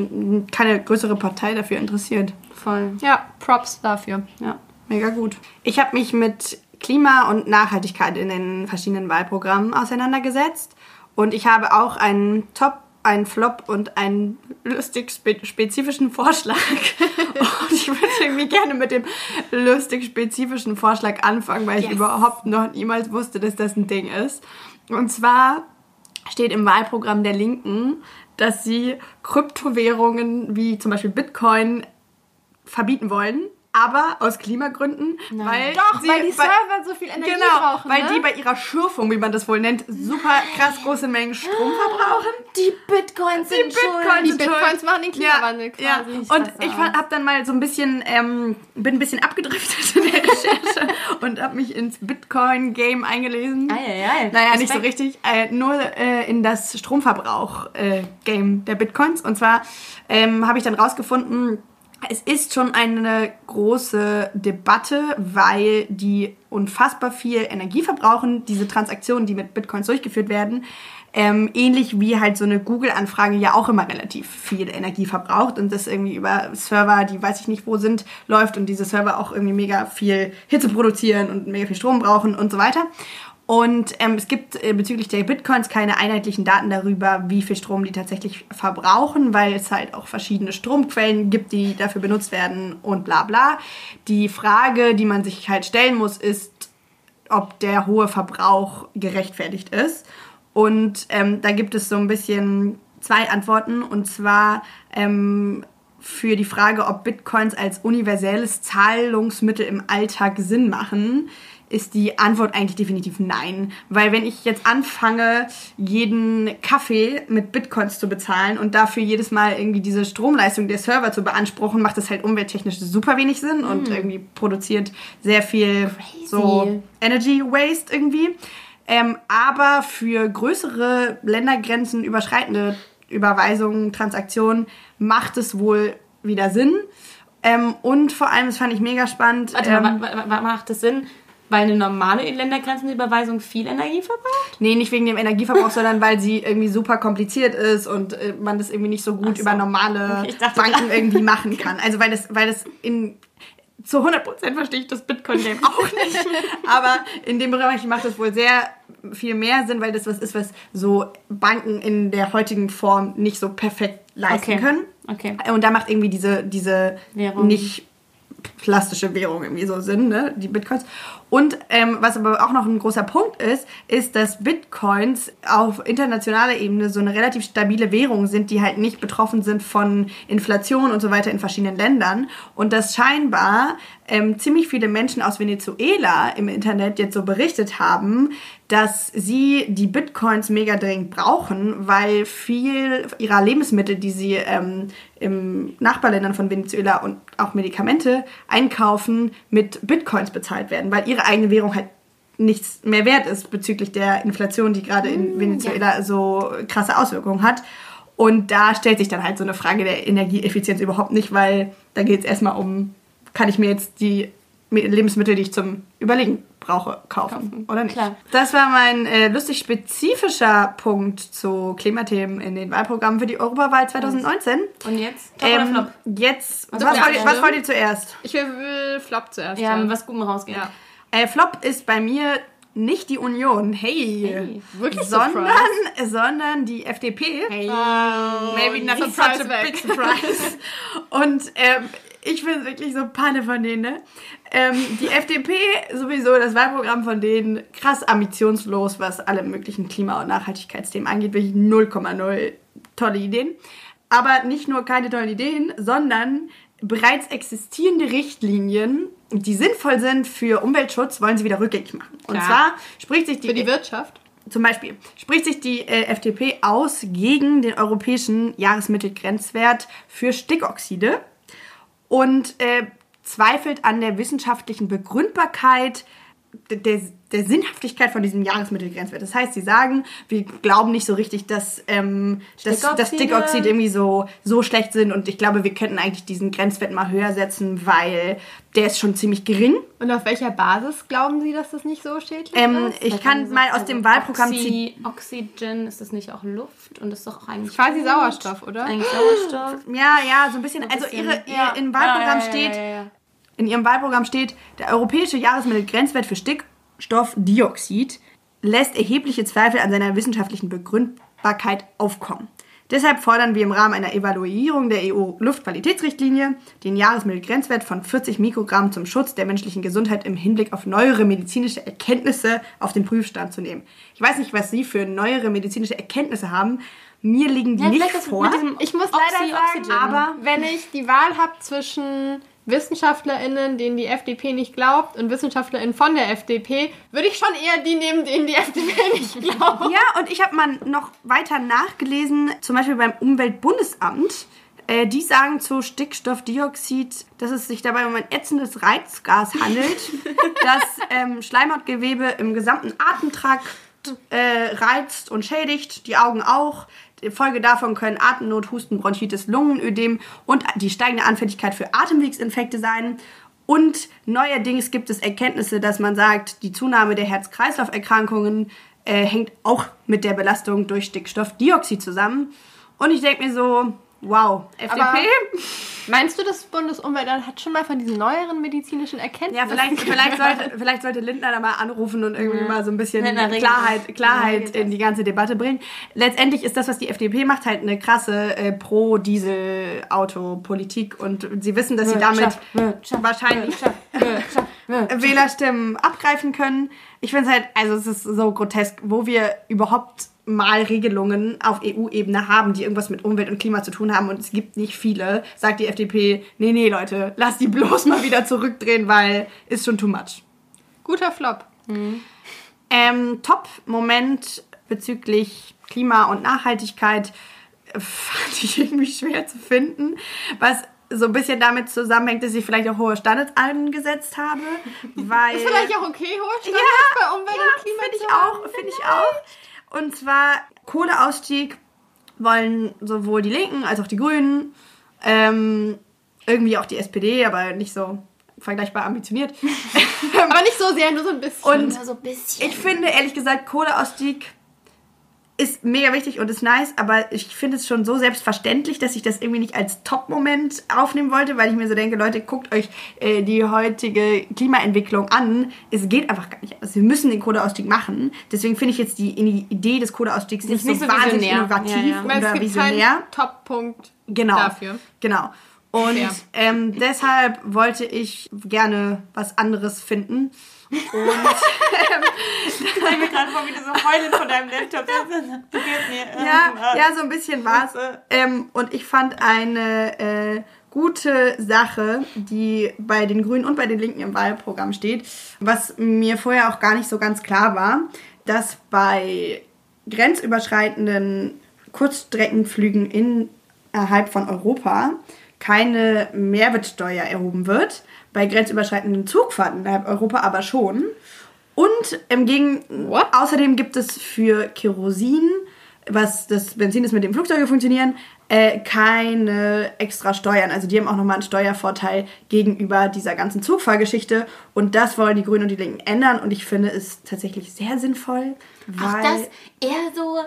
keine größere Partei dafür interessiert. Voll. Ja, Props dafür. Ja, mega gut. Ich habe mich mit Klima und Nachhaltigkeit in den verschiedenen Wahlprogrammen auseinandergesetzt und ich habe auch einen Top einen Flop und einen lustig spezifischen Vorschlag. [laughs] und ich würde irgendwie gerne mit dem lustig spezifischen Vorschlag anfangen, weil yes. ich überhaupt noch niemals wusste, dass das ein Ding ist. Und zwar steht im Wahlprogramm der Linken, dass sie Kryptowährungen wie zum Beispiel Bitcoin verbieten wollen aber aus Klimagründen, Nein. weil Doch, sie, weil die Server weil, so viel Energie genau, brauchen. Weil ne? die bei ihrer Schürfung, wie man das wohl nennt, super krass große Mengen Strom verbrauchen. Die Bitcoins die sind Bitcoins, Die Bitcoins machen den Klimawandel ja, quasi. Ja. Und ich habe dann mal so ein bisschen, ähm, bin ein bisschen abgedriftet in der Recherche [laughs] und habe mich ins Bitcoin-Game eingelesen. Ei, ei, ei. Naja, Respekt. nicht so richtig. Äh, nur äh, in das Stromverbrauch-Game äh, der Bitcoins. Und zwar ähm, habe ich dann rausgefunden, es ist schon eine große Debatte, weil die unfassbar viel Energie verbrauchen, diese Transaktionen, die mit Bitcoins durchgeführt werden. Ähm, ähnlich wie halt so eine Google-Anfrage ja auch immer relativ viel Energie verbraucht und das irgendwie über Server, die weiß ich nicht wo sind, läuft und diese Server auch irgendwie mega viel Hitze produzieren und mega viel Strom brauchen und so weiter. Und ähm, es gibt äh, bezüglich der Bitcoins keine einheitlichen Daten darüber, wie viel Strom die tatsächlich verbrauchen, weil es halt auch verschiedene Stromquellen gibt, die dafür benutzt werden und bla bla. Die Frage, die man sich halt stellen muss, ist, ob der hohe Verbrauch gerechtfertigt ist. Und ähm, da gibt es so ein bisschen zwei Antworten. Und zwar ähm, für die Frage, ob Bitcoins als universelles Zahlungsmittel im Alltag Sinn machen, ist die Antwort eigentlich definitiv nein. Weil wenn ich jetzt anfange, jeden Kaffee mit Bitcoins zu bezahlen und dafür jedes Mal irgendwie diese Stromleistung der Server zu beanspruchen, macht das halt umwelttechnisch super wenig Sinn mm. und irgendwie produziert sehr viel Crazy. so Energy Waste irgendwie. Ähm, aber für größere Ländergrenzen überschreitende Überweisungen, Transaktionen macht es wohl wieder Sinn. Ähm, und vor allem, das fand ich mega spannend. Warte ähm, mal, macht das Sinn? Weil eine normale Ländergrenzenüberweisung viel Energie verbraucht? Nee, nicht wegen dem Energieverbrauch, [laughs] sondern weil sie irgendwie super kompliziert ist und äh, man das irgendwie nicht so gut so. über normale [laughs] okay, dachte, Banken irgendwie machen kann. Also weil das, weil das in zu 100% verstehe ich das Bitcoin-Game [laughs] auch nicht. Aber in dem Bereich macht es wohl sehr viel mehr Sinn, weil das was ist, was so Banken in der heutigen Form nicht so perfekt leisten okay. können. Okay. Und da macht irgendwie diese, diese Währung. nicht plastische Währung irgendwie so Sinn, ne? die Bitcoins. Und ähm, was aber auch noch ein großer Punkt ist, ist, dass Bitcoins auf internationaler Ebene so eine relativ stabile Währung sind, die halt nicht betroffen sind von Inflation und so weiter in verschiedenen Ländern. Und dass scheinbar ähm, ziemlich viele Menschen aus Venezuela im Internet jetzt so berichtet haben, dass sie die Bitcoins mega dringend brauchen, weil viel ihrer Lebensmittel, die sie ähm, im Nachbarländern von Venezuela und auch Medikamente einkaufen, mit Bitcoins bezahlt werden, weil ihre eigene Währung halt nichts mehr wert ist bezüglich der Inflation, die gerade in mm, Venezuela ja. so krasse Auswirkungen hat. Und da stellt sich dann halt so eine Frage der Energieeffizienz überhaupt nicht, weil da geht es erstmal um, kann ich mir jetzt die Lebensmittel, die ich zum Überlegen brauche, kaufen, kaufen. oder nicht. Klar. Das war mein äh, lustig spezifischer Punkt zu Klimathemen in den Wahlprogrammen für die Europawahl 2019. Und jetzt? Top ähm, oder Flop? Jetzt, was, was, wollt ihr, was wollt ihr zuerst? Ich will, will Flop zuerst. Ja, ja. was Gutem rausgehen. Ja. Äh, Flop ist bei mir nicht die Union, hey, hey wirklich sondern, sondern die FDP. Hey. Oh, maybe not such a big surprise. [laughs] Und ähm, ich bin wirklich so Panne von denen, ne? Ähm, die FDP sowieso, das Wahlprogramm von denen, krass ambitionslos, was alle möglichen Klima- und Nachhaltigkeitsthemen angeht, wirklich 0,0 tolle Ideen. Aber nicht nur keine tollen Ideen, sondern bereits existierende Richtlinien, die sinnvoll sind für Umweltschutz, wollen sie wieder rückgängig machen. Und Klar. zwar spricht sich die... Für die Wirtschaft? Zum Beispiel spricht sich die äh, FDP aus gegen den europäischen Jahresmittelgrenzwert für Stickoxide und äh, zweifelt an der wissenschaftlichen Begründbarkeit der, der Sinnhaftigkeit von diesem Jahresmittelgrenzwert. Das heißt, sie sagen, wir glauben nicht so richtig, dass, ähm, dass, dass Stickoxid irgendwie so, so schlecht sind und ich glaube, wir könnten eigentlich diesen Grenzwert mal höher setzen, weil der ist schon ziemlich gering. Und auf welcher Basis glauben Sie, dass das nicht so schädlich ähm, ist? Ich kann mal aus dem Wahlprogramm Oxy, Oxygen, ist das nicht auch Luft? Und das ist doch auch eigentlich. Quasi. Sauerstoff, oder? Eigentlich Sauerstoff. Ja, ja, so ein bisschen. Ein also bisschen. ihre, ihr, ja. im Wahlprogramm ja, ja, steht, in ihrem Wahlprogramm steht, der europäische Jahresmittelgrenzwert für Stickstoffdioxid lässt erhebliche Zweifel an seiner wissenschaftlichen Begründbarkeit aufkommen. Deshalb fordern wir im Rahmen einer Evaluierung der EU-Luftqualitätsrichtlinie den Jahresmittelgrenzwert von 40 Mikrogramm zum Schutz der menschlichen Gesundheit im Hinblick auf neuere medizinische Erkenntnisse auf den Prüfstand zu nehmen. Ich weiß nicht, was Sie für neuere medizinische Erkenntnisse haben. Mir liegen die ja, nicht vor. Ich muss leider Oxy sagen, aber wenn ich die Wahl habe zwischen WissenschaftlerInnen, denen die FDP nicht glaubt und WissenschaftlerInnen von der FDP, würde ich schon eher die nehmen, denen die [laughs] FDP nicht glaubt. Ja, und ich habe mal noch weiter nachgelesen, zum Beispiel beim Umweltbundesamt. Äh, die sagen zu Stickstoffdioxid, dass es sich dabei um ein ätzendes Reizgas handelt, [laughs] das ähm, Schleimhautgewebe im gesamten Atemtrakt äh, reizt und schädigt, die Augen auch. Folge davon können Atemnot, Husten, Bronchitis, Lungenödem und die steigende Anfälligkeit für Atemwegsinfekte sein. Und neuerdings gibt es Erkenntnisse, dass man sagt, die Zunahme der Herz-Kreislauf-Erkrankungen äh, hängt auch mit der Belastung durch Stickstoffdioxid zusammen. Und ich denke mir so, wow, FDP? Aber Meinst du, das Bundesumweltamt hat schon mal von diesen neueren medizinischen Erkenntnissen? Ja, vielleicht, vielleicht, sollte, vielleicht sollte Lindner da mal anrufen und irgendwie mhm. mal so ein bisschen Klarheit, Klarheit in die ganze Debatte bringen. Letztendlich ist das, was die FDP macht, halt eine krasse äh, Pro-Diesel-Auto-Politik und sie wissen, dass sie damit wahrscheinlich Wählerstimmen abgreifen können. Ich finde es halt, also es ist so grotesk, wo wir überhaupt mal Regelungen auf EU-Ebene haben, die irgendwas mit Umwelt und Klima zu tun haben und es gibt nicht viele, sagt die FDP, nee, nee, Leute, lass die bloß mal wieder zurückdrehen, weil ist schon too much. Guter Flop. Ähm, Top-Moment bezüglich Klima und Nachhaltigkeit äh, [laughs] fand ich irgendwie schwer zu finden, was so ein bisschen damit zusammenhängt, dass ich vielleicht auch hohe Standards angesetzt habe, weil... Ist vielleicht auch okay, hohe Standards Ja, bei Umwelt ja, und Klima finde ich auch, finde ich auch. Und zwar Kohleausstieg wollen sowohl die Linken als auch die Grünen, ähm, irgendwie auch die SPD, aber nicht so vergleichbar ambitioniert. [laughs] Aber nicht so sehr, nur so ein bisschen. Und Nur so ein bisschen. ich finde ehrlich gesagt, Kohleausstieg ist mega wichtig und ist nice, aber ich finde es schon so selbstverständlich, dass ich das irgendwie nicht als Top-Moment aufnehmen wollte, weil ich mir so denke, Leute, guckt euch äh, die heutige Klimaentwicklung an. Es geht einfach gar nicht anders. Wir müssen den Kohleausstieg machen. Deswegen finde ich jetzt die I- Idee des Kohleausstiegs nicht, nicht so so wahnsinnig innovativ Ja, ja. Meine, es oder gibt visionär. Top-Punkt Genau. dafür. Genau. Und ähm, deshalb wollte ich gerne was anderes finden. Und Ich stell mir gerade vor, wie du so heulend von deinem Laptop sitzt. [laughs] Du gehst mir ja, irgendwas. ja, so ein bisschen war's. Scheiße. Ähm, und ich fand eine äh, gute Sache, die bei den Grünen und bei den Linken im Wahlprogramm steht, was mir vorher auch gar nicht so ganz klar war, dass bei grenzüberschreitenden Kurzstreckenflügen innerhalb von Europa keine Mehrwertsteuer erhoben wird, bei grenzüberschreitenden Zugfahrten innerhalb Europa aber schon. Und im Gegen What? außerdem gibt es für Kerosin, was das Benzin ist, mit dem Flugzeuge funktionieren, äh, keine extra Steuern. Also die haben auch nochmal einen Steuervorteil gegenüber dieser ganzen Zugfahrgeschichte. Und das wollen die Grünen und die Linken ändern. Und ich finde es tatsächlich sehr sinnvoll, weil... das eher so,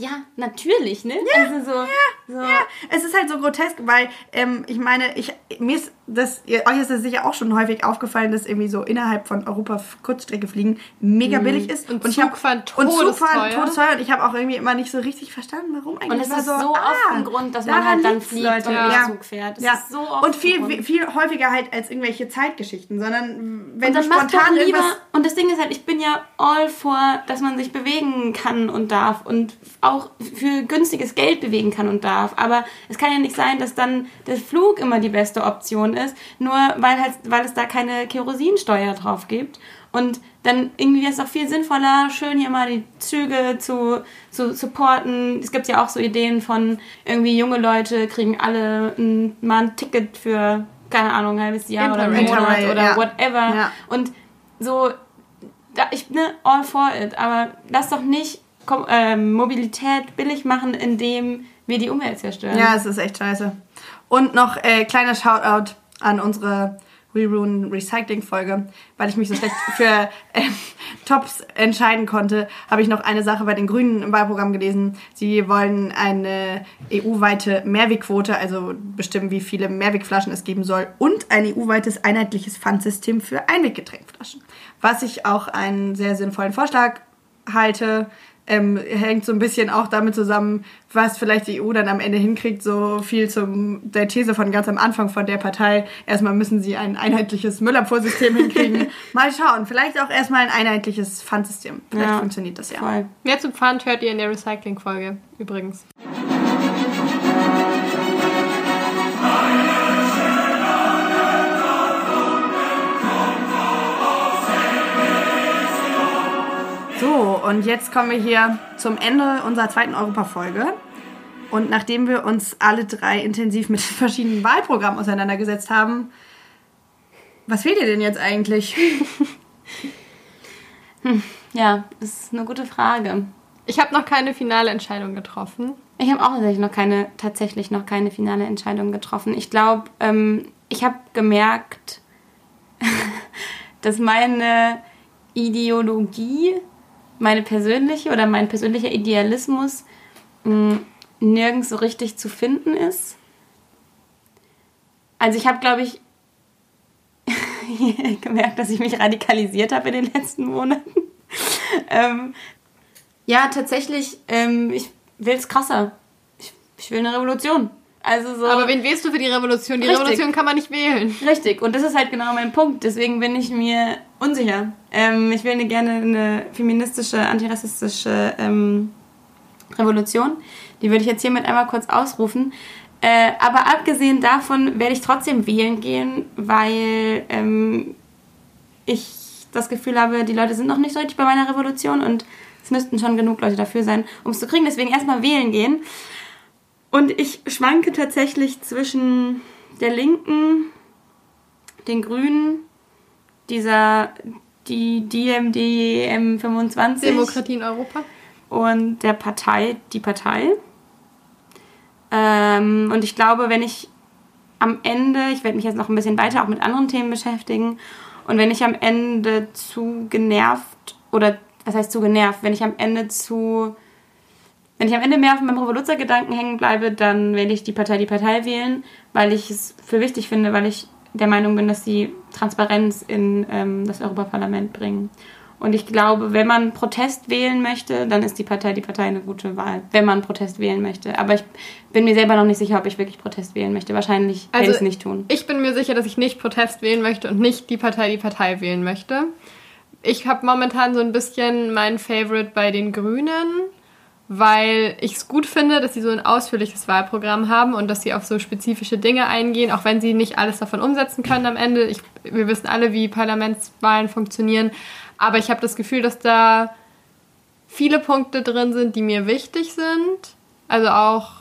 ja, natürlich, ne? also so, so Ja, es ist halt so grotesk, weil ähm, ich meine, ich mir ist das ihr- euch ist das sicher auch schon häufig aufgefallen, dass irgendwie so innerhalb von Europa Kurzstrecke fliegen mega billig ist Und ich hab- Zugfahren und Zugfahren todesteuer. todesteuer und ich habe auch irgendwie immer nicht so richtig verstanden, warum eigentlich. Und es war ist so oft ein Grund, dass man halt dann fliegt Leute. und ja. Zug fährt. Das ja. ist so oft und viel, viel häufiger halt als irgendwelche Zeitgeschichten, sondern wenn Und du spontan lieber. irgendwas Und das Ding ist halt, ich bin ja all for, dass man sich bewegen kann und darf und auch für günstiges Geld bewegen kann und darf. Aber es kann ja nicht sein, dass dann der Flug immer die beste Option ist, nur weil halt, weil es da keine Kerosinsteuer drauf gibt. Und dann irgendwie ist es auch viel sinnvoller, schön hier mal die Züge zu, zu supporten. Es gibt ja auch so Ideen von irgendwie junge Leute kriegen alle ein, mal ein Ticket für, keine Ahnung, ein halbes Jahr oder einen Interrail. Monat Interrail, oder ja. whatever. Ja. Und so, da, ich ne, all for it, aber lass doch nicht Kom ähm, Mobilität billig machen, indem wir die Umwelt zerstören. Ja, es ist echt scheiße. Und noch äh, kleiner Shoutout an unsere Reruin Recycling Folge, weil ich mich so schlecht [laughs] für ähm, Tops entscheiden konnte, habe ich noch eine Sache bei den Grünen im Wahlprogramm gelesen. Sie wollen eine EU-weite Mehrwegquote, also bestimmen, wie viele Mehrwegflaschen es geben soll, und ein EU-weites einheitliches Pfandsystem für Einweggetränkflaschen. Was ich auch einen sehr sinnvollen Vorschlag halte. Ähm, hängt so ein bisschen auch damit zusammen, was vielleicht die EU dann am Ende hinkriegt, so viel zum der These von ganz am Anfang von der Partei. Erstmal müssen sie ein einheitliches Müllabfuhrsystem hinkriegen. [laughs] Mal schauen, vielleicht auch erstmal ein einheitliches Pfandsystem. Vielleicht Ja, funktioniert das ja. Voll. Mehr zu Pfand hört ihr in der Recycling-Folge übrigens. So, und jetzt kommen wir hier zum Ende unserer zweiten Europafolge. Und nachdem wir uns alle drei intensiv mit den [laughs] verschiedenen Wahlprogrammen auseinandergesetzt haben, was fehlt dir denn jetzt eigentlich? [laughs] Ja, das ist eine gute Frage. Ich habe noch keine finale Entscheidung getroffen. Ich habe auch tatsächlich noch keine, tatsächlich noch keine finale Entscheidung getroffen. Ich glaube, ähm, ich habe gemerkt, [laughs] dass meine Ideologie, meine persönliche oder mein persönlicher Idealismus mh, nirgends so richtig zu finden ist. Also ich habe, glaube ich, [laughs] gemerkt, dass ich mich radikalisiert habe in den letzten Monaten. ähm, ja, tatsächlich, ähm, ich will es krasser. Ich, ich will eine Revolution. Also so. Aber wen wählst du für die Revolution? Die Richtig. Revolution kann man nicht wählen. Richtig, und das ist halt genau mein Punkt. Deswegen bin ich mir unsicher. Ähm, ich will eine, gerne eine feministische, antirassistische ähm, Revolution. Die würde ich jetzt hiermit einmal kurz ausrufen. Äh, aber abgesehen davon werde ich trotzdem wählen gehen, weil ähm, ich das Gefühl habe, die Leute sind noch nicht so richtig bei meiner Revolution und es müssten schon genug Leute dafür sein, um es zu kriegen. Deswegen erstmal wählen gehen. Und ich schwanke tatsächlich zwischen der Linken, den Grünen, dieser die DMDM 25 Demokratie in Europa und der Partei die Partei. Ähm, und ich glaube, wenn ich am Ende, ich werde mich jetzt noch ein bisschen weiter auch mit anderen Themen beschäftigen, und wenn ich am Ende zu genervt oder was heißt zu genervt, wenn ich am Ende zu wenn ich am Ende mehr auf meinem Revoluzzer-Gedanken hängen bleibe, dann werde ich die Partei die Partei wählen, weil ich es für wichtig finde, weil ich der Meinung bin, dass sie Transparenz in ähm, das Europaparlament bringen. Und ich glaube, wenn man Protest wählen möchte, dann ist die Partei die Partei eine gute Wahl, wenn man Protest wählen möchte. Aber ich bin mir selber noch nicht sicher, ob ich wirklich Protest wählen möchte. Wahrscheinlich also, werde ich es nicht tun. Ich bin mir sicher, dass ich nicht Protest wählen möchte und nicht die Partei die Partei wählen möchte. Ich habe momentan so ein bisschen mein Favorite bei den Grünen, weil ich es gut finde, dass sie so ein ausführliches Wahlprogramm haben und dass sie auf so spezifische Dinge eingehen, auch wenn sie nicht alles davon umsetzen können am Ende. Ich, wir wissen alle, wie Parlamentswahlen funktionieren. Aber ich habe das Gefühl, dass da viele Punkte drin sind, die mir wichtig sind. Also auch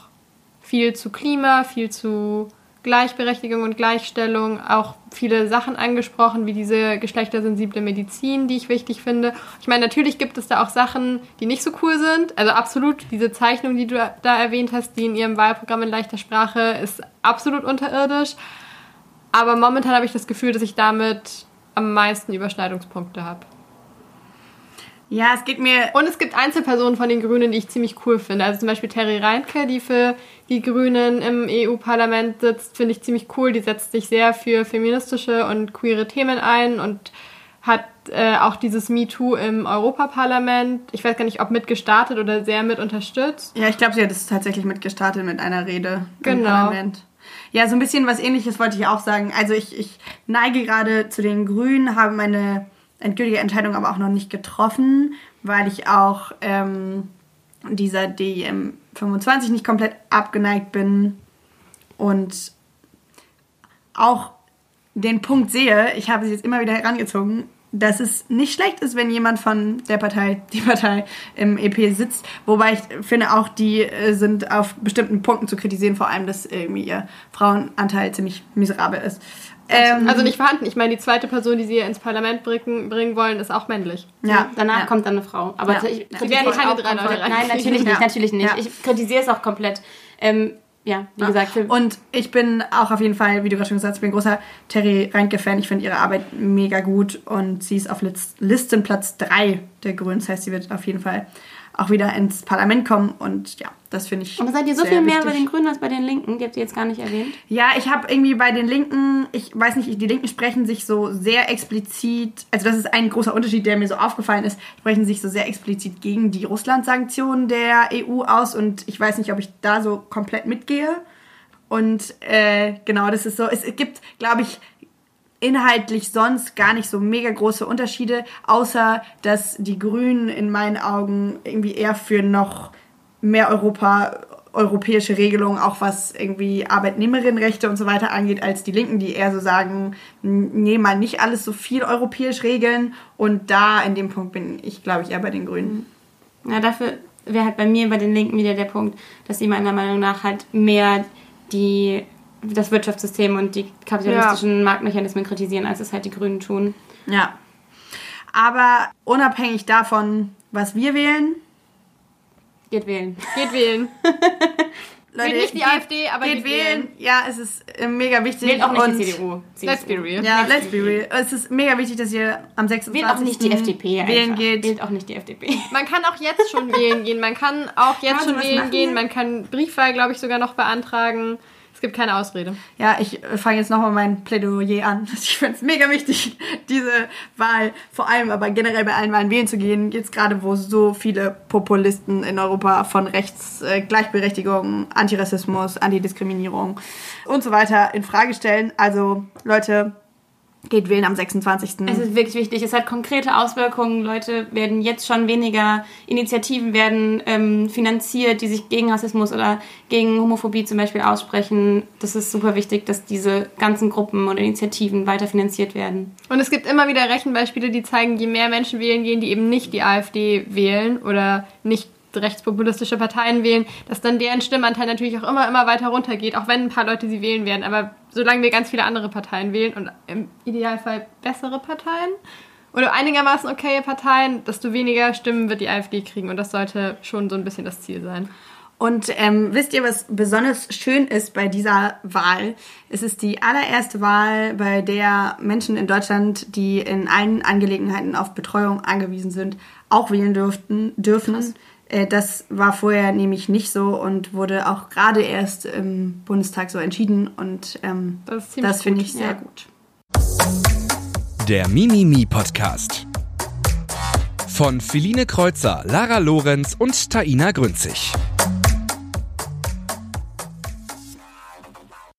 viel zu Klima, viel zu Gleichberechtigung und Gleichstellung, auch viele Sachen angesprochen, wie diese geschlechtersensible Medizin, die ich wichtig finde. Ich meine, natürlich gibt es da auch Sachen, die nicht so cool sind. Also absolut, diese Zeichnung, die du da erwähnt hast, die in ihrem Wahlprogramm in leichter Sprache ist absolut unterirdisch. Aber momentan habe ich das Gefühl, dass ich damit am meisten Überschneidungspunkte habe. Ja, es geht mir. Und es gibt Einzelpersonen von den Grünen, die ich ziemlich cool finde. Also zum Beispiel Terry Reinke, die für die Grünen im EU-Parlament sitzt, finde ich ziemlich cool. Die setzt sich sehr für feministische und queere Themen ein und hat äh, auch dieses MeToo im Europaparlament, ich weiß gar nicht, ob mitgestartet oder sehr mit unterstützt. Ja, ich glaube, sie hat es tatsächlich mitgestartet mit einer Rede genau. im Parlament. Ja, so ein bisschen was ähnliches wollte ich auch sagen. Also ich, ich neige gerade zu den Grünen, habe meine endgültige Entscheidung aber auch noch nicht getroffen, weil ich auch ähm, dieser DIM 25 nicht komplett abgeneigt bin und auch den Punkt sehe, ich habe sie jetzt immer wieder herangezogen, dass es nicht schlecht ist, wenn jemand von der Partei, [laughs] die Partei im EP sitzt. Wobei ich finde auch, die äh, sind auf bestimmten Punkten zu kritisieren, vor allem, dass irgendwie ihr Frauenanteil ziemlich miserabel ist. Ähm, also nicht vorhanden. Ich meine, die zweite Person, die sie ins Parlament bringen, bringen wollen, ist auch männlich. Ja, danach ja. kommt dann eine Frau. Aber ja. ich die werden keine drei Leute rein. Nein, natürlich nicht, natürlich nicht. Ich kritisiere es auch komplett. Ähm, ja, wie gesagt. Und ich bin auch auf jeden Fall, wie du gerade schon gesagt hast, ich bin ein großer Terry Reintke-Fan. Ich finde ihre Arbeit mega gut und sie ist auf Listenplatz 3 der Grünen. Das heißt, sie wird auf jeden Fall auch wieder ins Parlament kommen und ja, das finde ich. Und seid ihr so viel mehr wichtig. bei den Grünen als bei den Linken? Die habt ihr jetzt gar nicht erwähnt. Ja, ich habe irgendwie bei den Linken, ich weiß nicht, die Linken sprechen sich so sehr explizit, also das ist ein großer Unterschied, der mir so aufgefallen ist, sprechen sich so sehr explizit gegen die Russland-Sanktionen der EU aus und ich weiß nicht, ob ich da so komplett mitgehe. Und äh, genau, das ist so. Es gibt, glaube ich, inhaltlich sonst gar nicht so mega große Unterschiede, außer dass die Grünen in meinen Augen irgendwie eher für noch mehr Europa, europäische Regelungen, auch was irgendwie Arbeitnehmerinnenrechte und so weiter angeht, als die Linken, die eher so sagen, nee, mal nicht alles so viel europäisch regeln. Und da in dem Punkt bin ich, glaube ich, eher bei den Grünen. Ja, dafür wäre halt bei mir bei den Linken wieder der Punkt, dass sie meiner Meinung nach halt mehr die das Wirtschaftssystem und die kapitalistischen ja. Marktmechanismen kritisieren, als es halt die Grünen tun. Ja. Aber unabhängig davon, was wir wählen, geht wählen. Geht wählen. [laughs] Leute, nicht die geht, AfD, aber geht, wählen. wählen. Ja, es ist äh, mega wichtig. Wählt auch nicht und die CDU. Let's be real. Ja, let's be real. Es ist mega wichtig, dass ihr am 26. Wählt auch nicht die FDP wählen geht. Wählt auch nicht die FDP. Man kann auch jetzt schon [laughs] wählen gehen. Man kann auch jetzt kann schon wählen gehen. Man kann Briefwahl, glaube ich, sogar noch beantragen. Es gibt keine Ausrede. Ja, ich äh, fange jetzt nochmal mein Plädoyer an. [laughs] Ich finde es mega wichtig, diese Wahl, vor allem aber generell bei allen Wahlen wählen zu gehen. Jetzt gerade, wo so viele Populisten in Europa von Rechts, äh, Gleichberechtigung, Antirassismus, Antidiskriminierung und so weiter in Frage stellen. Also, Leute, geht wählen am 26. Es ist wirklich wichtig. Es hat konkrete Auswirkungen. Leute werden jetzt schon weniger, Initiativen werden ähm, finanziert, die sich gegen Rassismus oder gegen Homophobie zum Beispiel aussprechen. Das ist super wichtig, dass diese ganzen Gruppen und Initiativen weiter finanziert werden. Und es gibt immer wieder Rechenbeispiele, die zeigen, je mehr Menschen wählen gehen, die eben nicht die AfD wählen oder nicht rechtspopulistische Parteien wählen, dass dann deren Stimmanteil natürlich auch immer, immer weiter runtergeht, auch wenn ein paar Leute sie wählen werden. Aber solange wir ganz viele andere Parteien wählen und im Idealfall bessere Parteien oder einigermaßen okaye Parteien, desto weniger Stimmen wird die AfD kriegen. Und das sollte schon so ein bisschen das Ziel sein. Und ähm, wisst ihr, was besonders schön ist bei dieser Wahl? Es ist die allererste Wahl, bei der Menschen in Deutschland, die in allen Angelegenheiten auf Betreuung angewiesen sind, auch wählen dürften, dürfen. Krass. Äh, das war vorher nämlich nicht so und wurde auch gerade erst im Bundestag so entschieden und ähm, das, das finde ich sehr ja. gut. Der Mimimi Podcast von Philine Kreuzer, Lara Lorenz und Taina Grünzig.